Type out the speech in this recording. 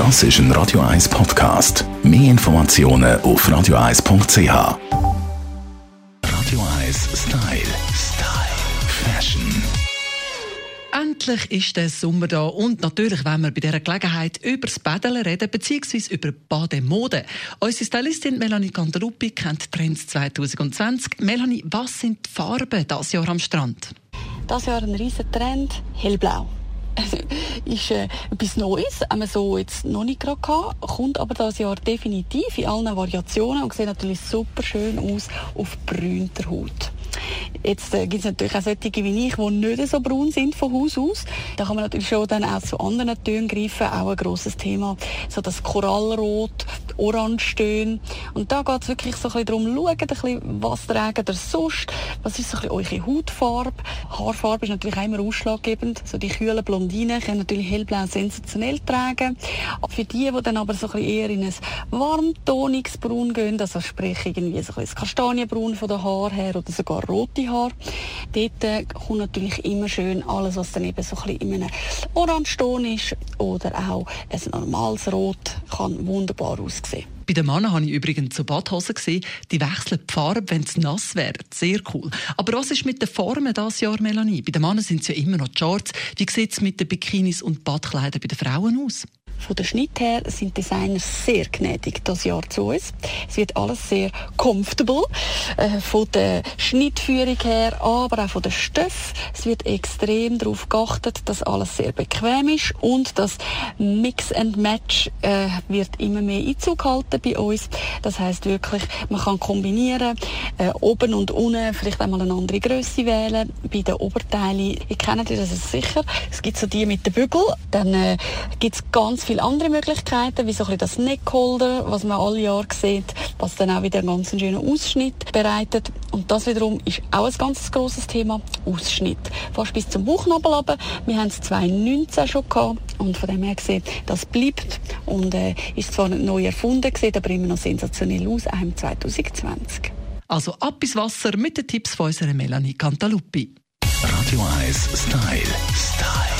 Das ist ein Radio 1 Podcast. Mehr Informationen auf radio1.ch. Radio 1 Style. Style. Fashion. Endlich ist der Sommer da und natürlich wollen wir bei dieser Gelegenheit über das Baden reden bzw. über Bademode. Unsere Stylistin Melanie Cantaruppi kennt Trends 2020. Melanie, was sind die Farben dieses Jahr am Strand? Das Jahr ein riesen Trend, hellblau. Ist äh, etwas Neues, haben wir so jetzt noch nicht gerade gehabt, kommt aber das Jahr definitiv in allen Variationen und sieht natürlich super schön aus auf brünter Haut. Jetzt äh, gibt es natürlich auch solche wie ich, die nicht so braun sind von Haus aus. Da kann man natürlich schon dann auch zu anderen Tönen greifen, auch ein grosses Thema, so das Korallrot, Orangetöne. Und da geht es wirklich so ein bisschen darum, schaut ein bisschen, was tragen ihr sonst, was ist so ein bisschen eure Hautfarbe. Haarfarbe ist natürlich auch immer ausschlaggebend. So die kühlen Blondinen können natürlich hellblau sensationell tragen. Für die, die dann aber so ein bisschen eher in ein warmtoniges Braun gehen, also sprich irgendwie so ein bisschen das Kastanienbraun von der Haar her oder sogar rote Haar. Dort äh, kommt natürlich immer schön alles, was dann eben so ein bisschen in einem Orangeton ist oder auch ein normales Rot, kann wunderbar aussehen. Bei den Männern habe ich übrigens so Badhosen gesehen, die wechseln die Farbe, wenn es nass wäre. Sehr cool. Aber was ist mit den Formen dieses Jahr, Melanie? Bei den Männern sind es ja immer noch die Shorts. Wie sieht es mit den Bikinis und Badkleidern bei den Frauen aus? Von der Schnitt her sind Designer sehr gnädig das Jahr zu uns. Es wird alles sehr comfortable. Äh, von der Schnittführung her, aber auch von den Stoff. Es wird extrem darauf geachtet, dass alles sehr bequem ist und das Mix and Match äh, wird immer mehr Einzug halten bei uns. Das heißt wirklich, man kann kombinieren, äh, oben und unten vielleicht einmal eine andere Größe wählen. Bei den Oberteilen, ihr kennt das sicher. Es gibt so die mit den Bügel, dann äh, gibt es ganz viele andere Möglichkeiten, wie so ein das Neckholder, was man alle Jahre sieht, was dann auch wieder einen ganz schönen Ausschnitt bereitet. Und das wiederum ist auch ein ganz grosses Thema, Ausschnitt. Fast bis zum Bauchnabel runter. Wir haben es 2019 schon gehabt und von dem her gesehen, das bleibt und äh, ist zwar nicht neu erfunden, sieht aber immer noch sensationell aus, auch im 2020. Also ab ins Wasser mit den Tipps von unserer Melanie Cantaluppi. Radio 1 Style. Style.